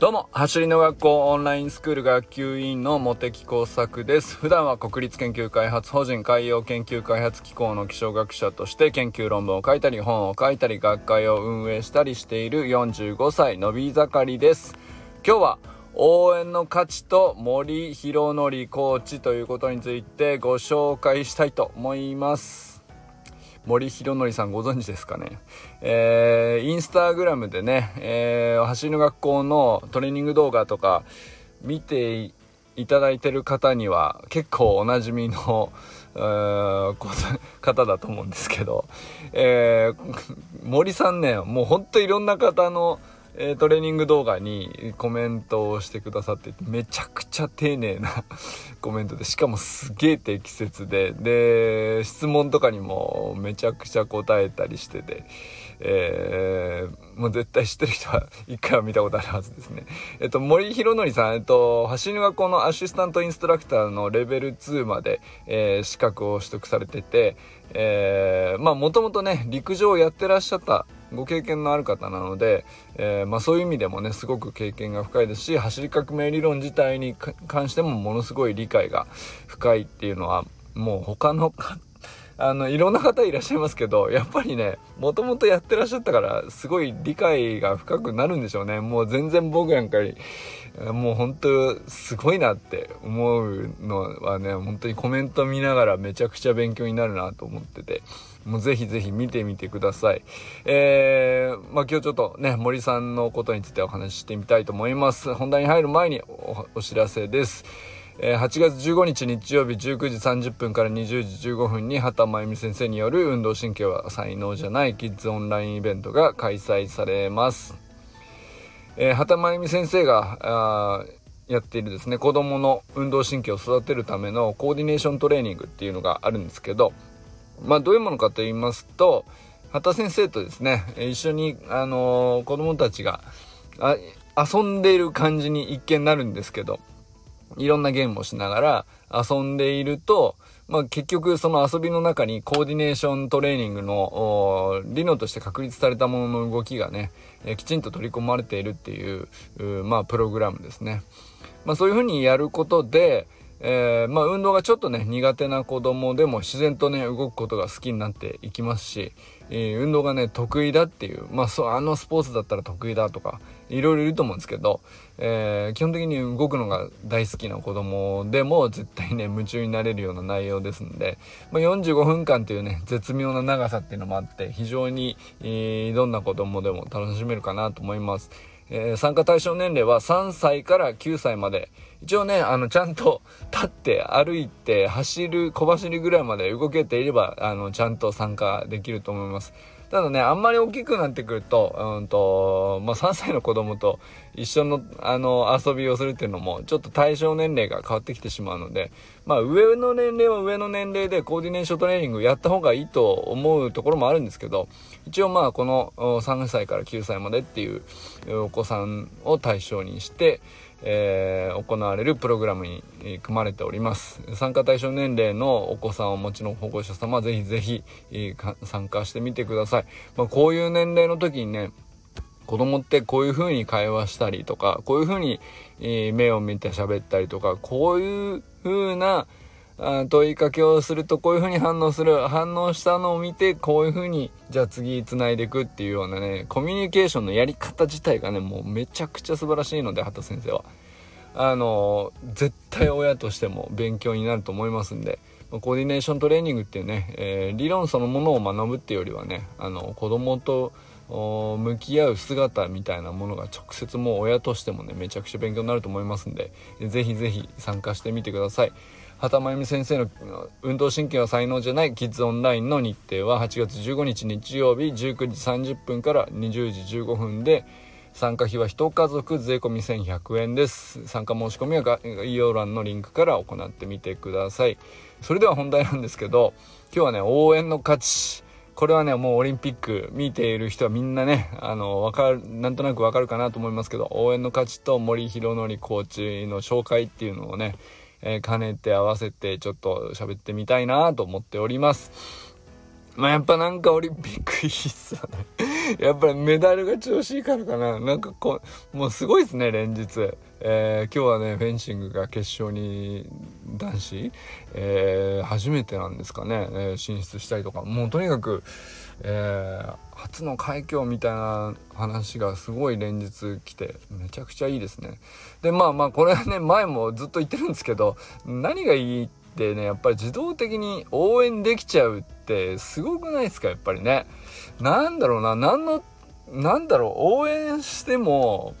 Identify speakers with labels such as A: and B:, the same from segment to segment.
A: どうも、走りの学校オンラインスクール学級委員の茂木耕作です。普段は国立研究開発法人海洋研究開発機構の気象学者として研究論文を書いたり本を書いたり学会を運営したりしている45歳のび盛りです。今日は応援の価値と森博則コーチということについてご紹介したいと思います。森博則さんご存知ですかね。えー、インスタグラムでね、えー、走りの学校のトレーニング動画とか見ていただいてる方には結構おなじみの、えー、方だと思うんですけど、えー、森さんね、もうほんといろんな方の、えー、トレーニング動画にコメントをしてくださっててめちゃくちゃ丁寧な コメントでしかもすげえ適切でで質問とかにもめちゃくちゃ答えたりしてて、えー、もう絶対知ってる人は一回は見たことあるはずですね。えっと、森博則さん、えっと、走りの学校のアシスタントインストラクターのレベル2まで、えー、資格を取得されてて、えー、まあもともとね、陸上をやってらっしゃったご経験のある方なので、えー、まあ、そういう意味でもねすごく経験が深いですし走り革命理論自体に関してもものすごい理解が深いっていうのはもう他の あのいろんな方いらっしゃいますけどやっぱりねもともとやってらっしゃったからすごい理解が深くなるんでしょうね。もう全然僕なんかよりもう本当すごいなって思うのはね本当にコメント見ながらめちゃくちゃ勉強になるなと思ってて。もうぜひぜひ見てみてください。えー、まあ今日ちょっとね、森さんのことについてお話ししてみたいと思います。本題に入る前にお知らせです。えー、8月15日日曜日19時30分から20時15分に畑真由美先生による運動神経は才能じゃないキッズオンラインイベントが開催されます。えー、畑真由美先生がやっているですね子どもの運動神経を育てるためのコーディネーショントレーニングっていうのがあるんですけどまあどういうものかと言いますと畑先生とですね一緒に、あのー、子供たちが遊んでいる感じに一見なるんですけどいろんなゲームをしながら遊んでいると、まあ、結局その遊びの中にコーディネーショントレーニングの理論として確立されたものの動きがね、えきちんと取り込まれているっていうまあ、プログラムですね。まあ、そういうふうにやることで、えー、まあ運動がちょっとね苦手な子供でも自然とね動くことが好きになっていきますし、えー、運動がね得意だっていうまあそうあのスポーツだったら得意だとかいろいろいると思うんですけど、えー、基本的に動くのが大好きな子供でも絶対ね夢中になれるような内容ですんで、まあ、45分間というね絶妙な長さっていうのもあって非常に、え、どんな子供でも楽しめるかなと思います。えー、参加対象年齢は3歳から9歳まで一応ね、あの、ちゃんと 立って歩いて走る、小走りぐらいまで動けていれば、あの、ちゃんと参加できると思います。ただね、あんまり大きくなってくると、うんと、まあ、3歳の子供と一緒の、あの、遊びをするっていうのも、ちょっと対象年齢が変わってきてしまうので、まあ、上の年齢は上の年齢でコーディネーショントレーニングやった方がいいと思うところもあるんですけど、一応まあ、この3歳から9歳までっていうお子さんを対象にして、えー、行われるプログラムに組まれております。参加対象年齢のお子さんをお持ちの保護者様ぜひぜひ、参加してみてください、まあ、こういう年齢の時にね子供ってこういう風に会話したりとかこういう風に、え、目を見て喋ったりとかこういう風な問いかけをするとこういう風に反応する反応したのを見てこういう風にじゃあ次繋いでいくっていうようなねコミュニケーションのやり方自体がねもうめちゃくちゃ素晴らしいので畑先生はあの絶対親としても勉強になると思いますんでコーディネーショントレーニングっていうね、えー、理論そのものを学ぶっていうよりはねあの子供と向き合う姿みたいなものが直接もう親としてもねめちゃくちゃ勉強になると思いますんで是非是非参加してみてください。畑真由美先生の運動神経は才能じゃないキッズオンラインの日程は8月15日日曜日19時30分から20時15分で参加費は1家族税込1100円です。参加申し込みは概要欄のリンクから行ってみてください。それでは本題なんですけど今日はね応援の価値。これはねもうオリンピック見ている人はみんなねあのわかるなんとなくわかるかなと思いますけど応援の価値と森弘則コーチの紹介っていうのをねえー、兼ねて合わせてちょっと喋ってみたいなと思っております。まあやっぱなんかオリンピックいいっすよね。やっぱりメダルが調子いいからかな。なんかこう、もうすごいですね、連日。えー、今日はね、フェンシングが決勝に男子、えー、初めてなんですかね、えー、進出したりとか、もうとにかく、えー、初の快挙みたいな話がすごい連日来てめちゃくちゃいいですね。でまあまあこれはね前もずっと言ってるんですけど何がいいってねやっぱり自動的に応援できちゃうってすごくないですかやっぱりね。なんだろうな何のなんだろう応援しても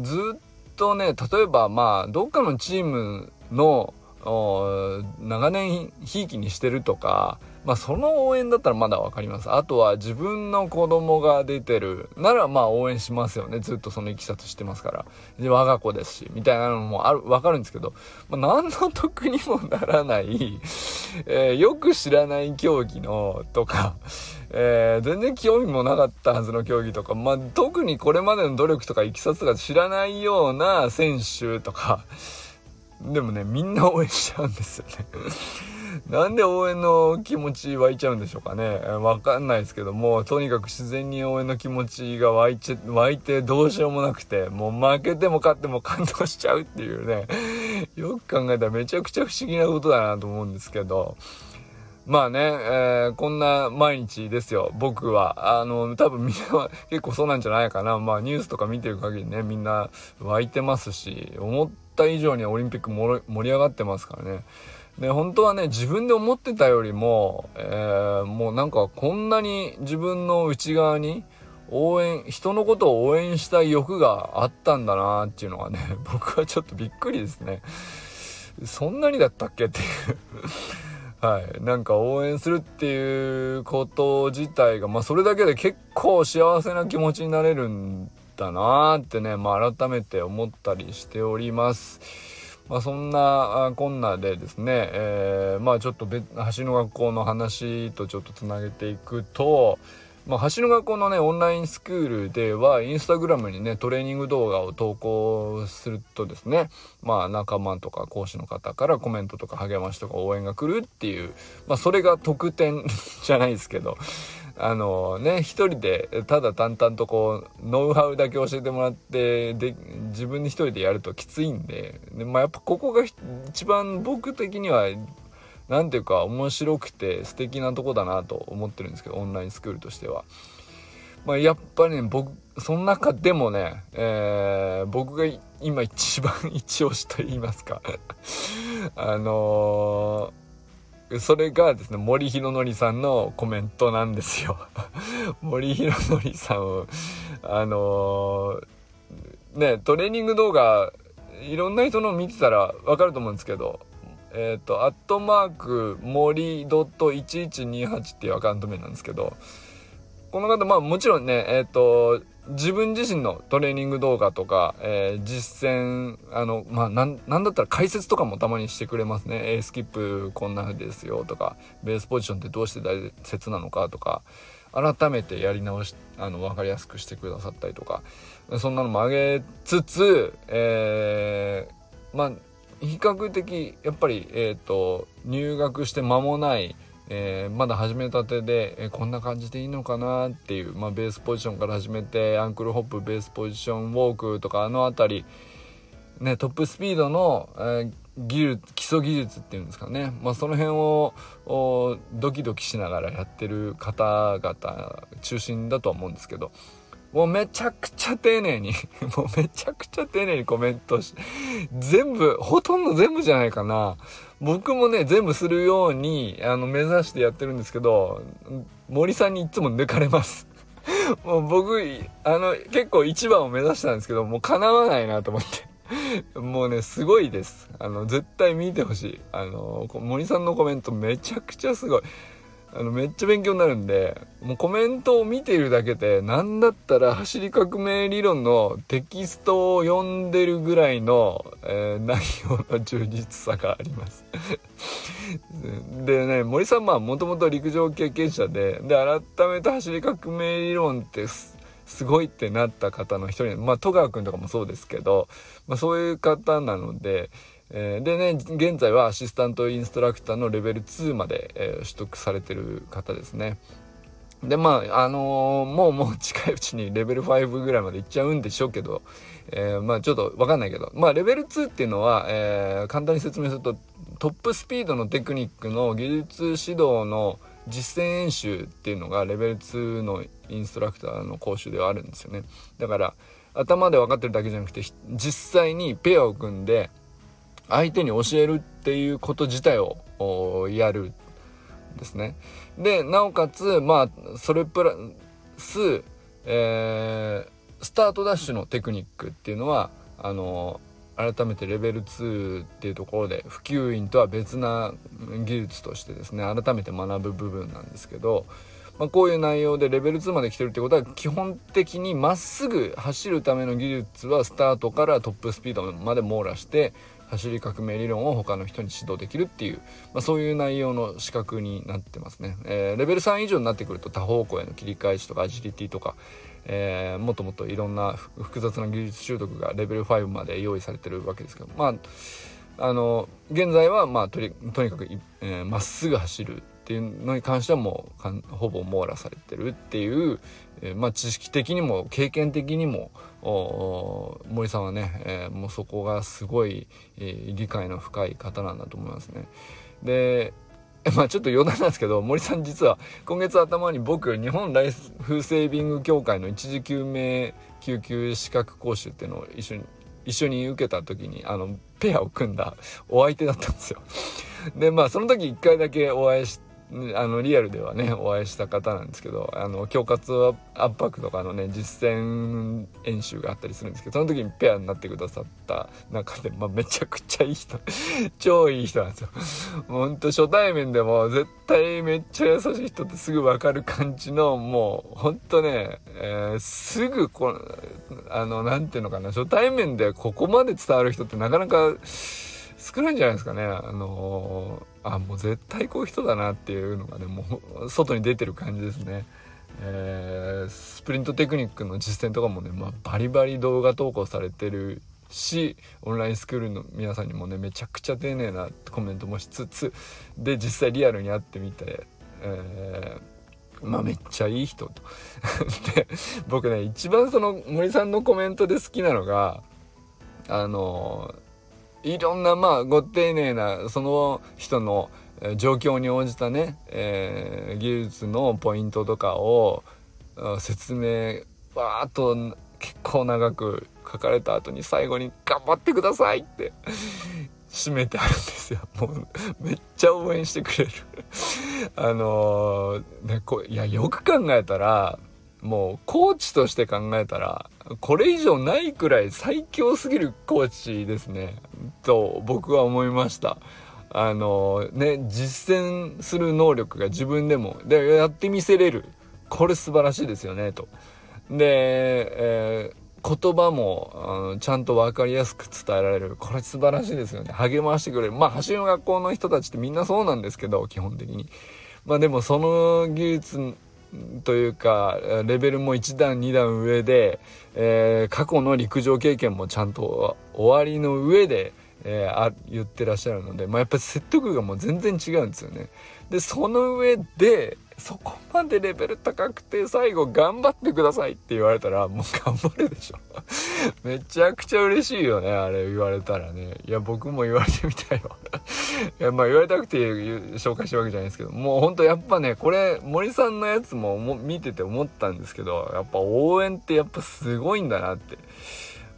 A: ずっとね例えばまあどっかのチームの長年ひいきにしてるとかまあその応援だったらまだ分かります。あとは自分の子供が出てる。ならまあ応援しますよね。ずっとそのいきさつしてますから。で我が子ですしみたいなのもある分かるんですけど、まあ、何の得にもならない、えー、よく知らない競技のとか。えー、全然興味もなかったはずの競技とか、まあ、特にこれまでの努力とかいきさつとか知らないような選手とか、でもね、みんな応援しちゃうんですよね。なんで応援の気持ち湧いちゃうんでしょうかね。わかんないですけども、とにかく自然に応援の気持ちが湧いち湧いてどうしようもなくて、もう負けても勝っても感動しちゃうっていうね、よく考えたらめちゃくちゃ不思議なことだなと思うんですけど、まあね、えー、こんな毎日ですよ、僕は。あの、多分みんなは結構そうなんじゃないかな。まあニュースとか見てる限りね、みんな湧いてますし、思った以上にオリンピック盛り上がってますからね。で、本当はね、自分で思ってたよりも、えー、もうなんかこんなに自分の内側に応援、人のことを応援したい欲があったんだなっていうのがね、僕はちょっとびっくりですね。そんなにだったっけっていう はい。なんか応援するっていうこと自体が、まあそれだけで結構幸せな気持ちになれるんだなーってね、まあ改めて思ったりしております。まあ、そんなこんなでですね、えー、まあちょっと橋の学校の話とちょっとつなげていくと、まあ、橋の学校のね、オンラインスクールでは、インスタグラムにね、トレーニング動画を投稿するとですね、まあ、仲間とか講師の方からコメントとか励ましとか応援が来るっていう、まあ、それが特典じゃないですけど、あのね、一人でただ淡々とこう、ノウハウだけ教えてもらって、で、自分で一人でやるときついんで、でまあ、やっぱここが一番僕的には何ていうか面白くて素敵なとこだなと思ってるんですけどオンラインスクールとしては。まあ、やっぱりね僕その中でもね、えー、僕が今一番一押しと言いますか あのー、それがですね森弘則さんのコメントなんですよ。森弘則さんをあのー、ねトレーニング動画いろんな人の見てたらわかると思うんですけどえっ、ー、と、アットマーク、森 .1128 っていうアカウント名なんですけど、この方、まあもちろんね、えっ、ー、と、自分自身のトレーニング動画とか、えー、実践、あの、まあ、なん、なんだったら解説とかもたまにしてくれますね。A スキップこんな風ですよとか、ベースポジションってどうして大切なのかとか、改めてやり直し、あの、わかりやすくしてくださったりとか、そんなのも上げつつ、えー、まあ、比較的やっぱり、えーと、入学して間もない、えー、まだ始めたてで、えー、こんな感じでいいのかなっていう、まあ、ベースポジションから始めてアンクルホップベースポジションウォークとかあの辺り、ね、トップスピードの、えー、技術基礎技術っていうんですかね、まあ、その辺をドキドキしながらやってる方々中心だとは思うんですけど。もうめちゃくちゃ丁寧に もうめちゃくちゃ丁寧にコメントし、全部、ほとんど全部じゃないかな。僕もね、全部するように、あの、目指してやってるんですけど、森さんにいつも抜かれます。もう僕、あの、結構一番を目指したんですけど、もう叶わないなと思って。もうね、すごいです。あの、絶対見てほしい。あの、森さんのコメントめちゃくちゃすごい。あのめっちゃ勉強になるんでもうコメントを見ているだけで何だったら走り革命理論のテキストを読んでるぐらいの、えー、内容の充実さがあります。でね森さんまあもともと陸上経験者でで改めて走り革命理論ってすごいってなった方の一人まあ戸川君とかもそうですけど、まあ、そういう方なのでえ、でね現在はアシスタントインストラクターのレベル2まで、え、取得されてる方ですね。でまああのー、もうもう近いうちにレベル5ぐらいまでいっちゃうんでしょうけど、えー、まあちょっとわかんないけど。まあレベル2っていうのは、えー、簡単に説明するとトップスピードのテクニックの技術指導の実践演習っていうのがレベル2のインストラクターの講習ではあるんですよね。だから頭で分かってるだけじゃなくて実際にペアを組んで相手に教えるっていうこと自体をやるですね。でなおかつまあそれプラス、えー、スタートダッシュのテクニックっていうのはあの改めてレベル2っていうところで普及員とは別な技術としてですね改めて学ぶ部分なんですけど、まあ、こういう内容でレベル2まで来てるってことは基本的にまっすぐ走るための技術はスタートからトップスピードまで網羅して走り革命理論を他の人に指導できるっていう、まあ、そういう内容の資格になってますね、えー、レベル3以上になってくると多方向への切り返しとかアジリティとか、えー、もっともっといろんな複雑な技術習得がレベル5まで用意されてるわけですけどまああの現在はまあとにかくま、えー、っすぐ走るっていうのに関してはもうほぼ網羅されてるっていう、えー、まあ、知識的にも経験的にも森さんはね、えー、もうそこがすごい、えー、理解の深い方なんだと思いますね。でまあちょっと余談なんですけど森さん実は今月頭に僕日本ライフセービング協会の一時救命救急資格講習っていうのを一緒に一緒に受けた時にあのペアを組んだお相手だったんですよ。でまあその時一回だけお会いしあのリアルではね お会いした方なんですけどあの恐喝圧迫とかのね実践演習があったりするんですけどその時にペアになってくださった中で、まあ、めちゃくちゃいい人 超いい人なんですよ。ほんと初対面でも絶対めっちゃ優しい人ってすぐ分かる感じのもうほんとね、えー、すぐこのあの何ていうのかな初対面でここまで伝わる人ってなかなか少ないんじゃないですかね。あのー、あ、もう絶対こういう人だなっていうのがね、もう外に出てる感じですね。えー、スプリントテクニックの実践とかもね、まあ、バリバリ動画投稿されてるしオンラインスクールの皆さんにもねめちゃくちゃ丁寧なコメントもしつつで実際リアルに会ってみて、えー、まあめっちゃいい人と で僕ね一番その森さんのコメントで好きなのがあのいろんなまあご丁寧なその人の状況に応じたね、えー、技術のポイントとかを説明わーっと結構長く書かれた後に最後に「頑張ってください!」って締めてあるんですよ。もうめっちゃ応援してくれるあのー、ねこいやよく考えたらもうコーチとして考えたらこれ以上ないくらい最強すぎるコーチですねと僕は思いました。あのね実践する能力が自分でもでやってみせれる。これ素晴らしいですよねと。で、えー、言葉もちゃんと分かりやすく伝えられる。これ素晴らしいですよね。励ましてくれる。まあ走りの学校の人たちってみんなそうなんですけど基本的に。まあでもその技術というかレベルも1段2段上で、えー、過去の陸上経験もちゃんと終わりの上で、えー、あ言ってらっしゃるので、まあ、やっぱり説得がもう全然違うんですよね。でその上でそこまでレベル高くて最後頑張ってくださいって言われたらもう頑張るでしょ。めちゃくちゃ嬉しいよねあれ言われたらね。いや僕も言われてみたいわ。いやまあ言われたくて紹介したわけじゃないですけどもうほんとやっぱねこれ森さんのやつも見てて思ったんですけどやっぱ応援ってやっぱすごいんだなって。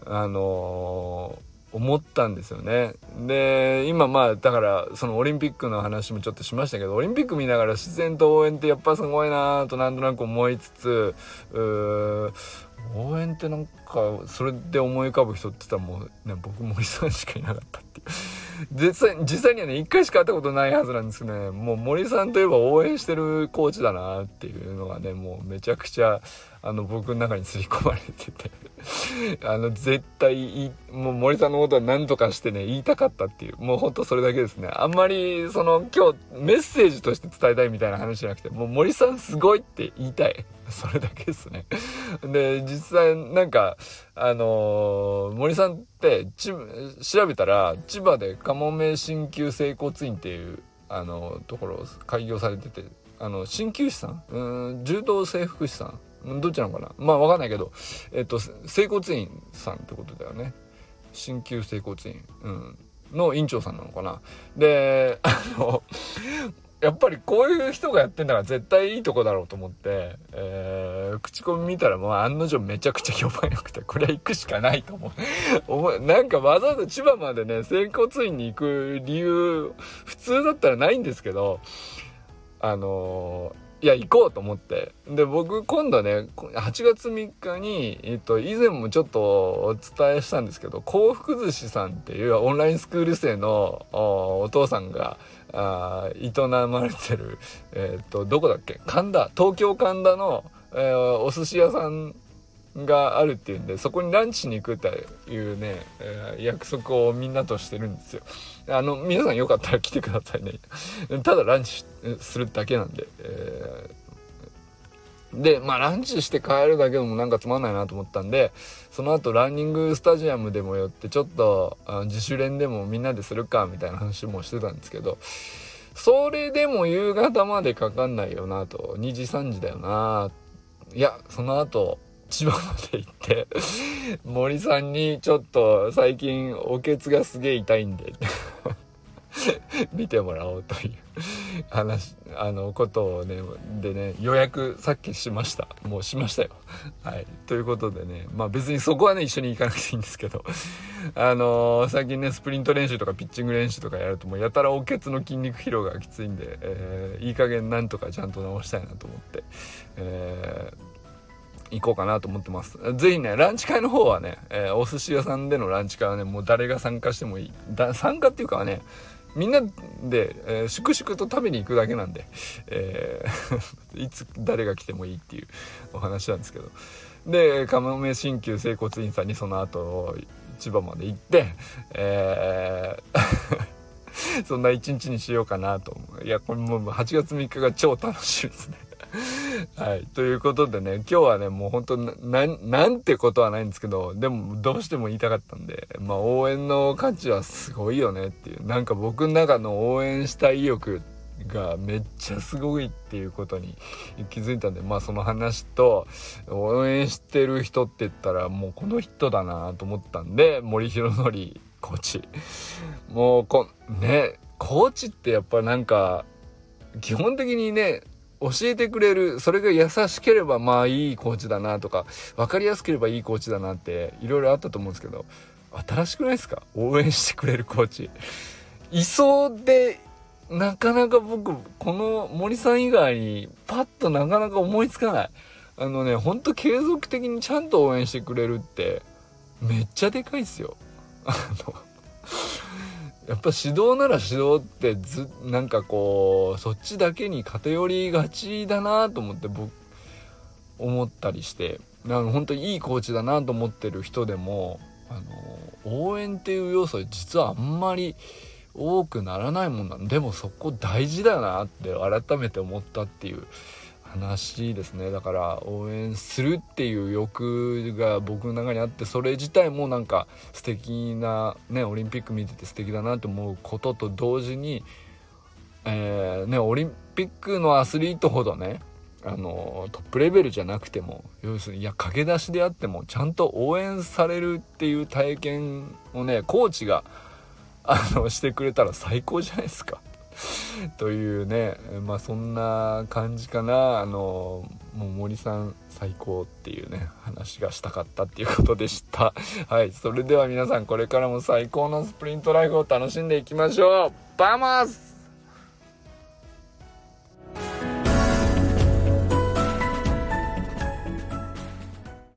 A: あのー思ったんですよね。で今まあだからそのオリンピックの話もちょっとしましたけどオリンピック見ながら自然と応援ってやっぱすごいなとなんとなく思いつつ応援ってなんかそれで思い浮かぶ人って言ったらもう、ね、僕森さんしかいなかったっていう 実際実際にはね1回しか会ったことないはずなんですけどねもう森さんといえば応援してるコーチだなっていうのがねもうめちゃくちゃあの僕の中に刷り込まれてて。あの絶対もう森さんのことは何とかしてね言いたかったっていう。もうほんとそれだけですね。あんまりその今日メッセージとして伝えたいみたいな話じゃなくてもう森さんすごいって言いたい。それだけですね。で実際なんかあのー、森さんって調べたら千葉でカモメ鍼灸整骨院っていうあのところを開業されててあの鍼灸師さん？うん柔道整復師さん。どっちなのかな？まあわかんないけどえっと整骨院さんってことだよね。鍼灸整骨院、うん、の院長さんなのかな？であのやっぱりこういう人がやってんだから絶対いいとこだろうと思って、えー、口コミ見たらもう案の定めちゃくちゃ評判良くて、これは行くしかないと思う。なんかわざわざ千葉までね、整骨院に行く理由、普通だったらないんですけど、あのーいや行こうと思ってで僕今度ね8月3日に、えっと、以前もちょっとお伝えしたんですけど幸福寿司さんっていうオンラインスクール生のお父さんがあ営まれてる、えっとどこだっけ？神田東京神田の、えー、お寿司屋さんがあるっていうんでそこにランチに行くっていうね、えー、約束をみんなとしてるんですよ。あの皆さんよかったら来てくださいね。ただランチするだけなんで。えー、でまあランチして帰るだけでもなんかつまんないなと思ったんでその後ランニングスタジアムでも寄ってちょっと自主練でもみんなでするかみたいな話もしてたんですけどそれでも夕方までかかんないよなと2時3時だよないやその後千葉まで行って 森さんにちょっと最近おけつがすげえ痛いんで 見てもらおうという話あのことをねでね予約さっきしましたもうしましたよはいということでねまあ別にそこはね一緒に行かなくていいんですけど あのー、最近ねスプリント練習とかピッチング練習とかやるともうやたらおけつの筋肉疲労がきついんで、えー、いい加減なんとかちゃんと直したいなと思って、えー行こうかなと思ってます。ぜひね、ランチ会の方はね、えー、お寿司屋さんでのランチ会はね、もう誰が参加してもいい。だ参加っていうかはね、みんなで、えー、粛々と食べに行くだけなんで、えー いつ誰が来てもいいっていうお話なんですけど。で、かもめ鍼灸整骨院さんにその後、千葉まで行って、えー そんな一日にしようかなと思う。いや、これもう8月3日が超楽しみですね。はい。ということでね、今日はね、もう本当な、なんてことはないんですけど、でもどうしても言いたかったんで、まあ応援の価値はすごいよねっていう、なんか僕の中の応援したい意欲がめっちゃすごいっていうことに気づいたんで、まあその話と、応援してる人って言ったらもうこの人だなと思ったんで、森弘則コーチ。もうこ、ね、コーチってやっぱなんか、基本的にね、教えてくれる、それが優しければまあいいコーチだなとか、分かりやすければいいコーチだなっていろいろあったと思うんですけど、新しくないですか？応援してくれるコーチ。いそうで、なかなか僕、この森さん以外にパッとなかなか思いつかない。あのね、ほんと継続的にちゃんと応援してくれるって、めっちゃでかいっすよ。の やっぱ指導なら指導ってずなんかこうそっちだけに偏りがちだなと思って僕思ったりしてなの本当にいいコーチだなと思ってる人でもあの応援っていう要素実はあんまり多くならないもんなんでもそこ大事だなって改めて思ったっていう話ですねだから応援するっていう欲が僕の中にあってそれ自体もなんか素敵なねオリンピック見てて素敵だなと思うことと同時にえー、ねオリンピックのアスリートほどねあのトップレベルじゃなくても要するにいや駆け出しであってもちゃんと応援されるっていう体験をねコーチがあのしてくれたら最高じゃないですか。というねまあそんな感じかな。あのもう森さん最高っていうね話がしたかったっていうことでした。はい。それでは皆さんこれからも最高のスプリントライフを楽しんでいきましょう。バマス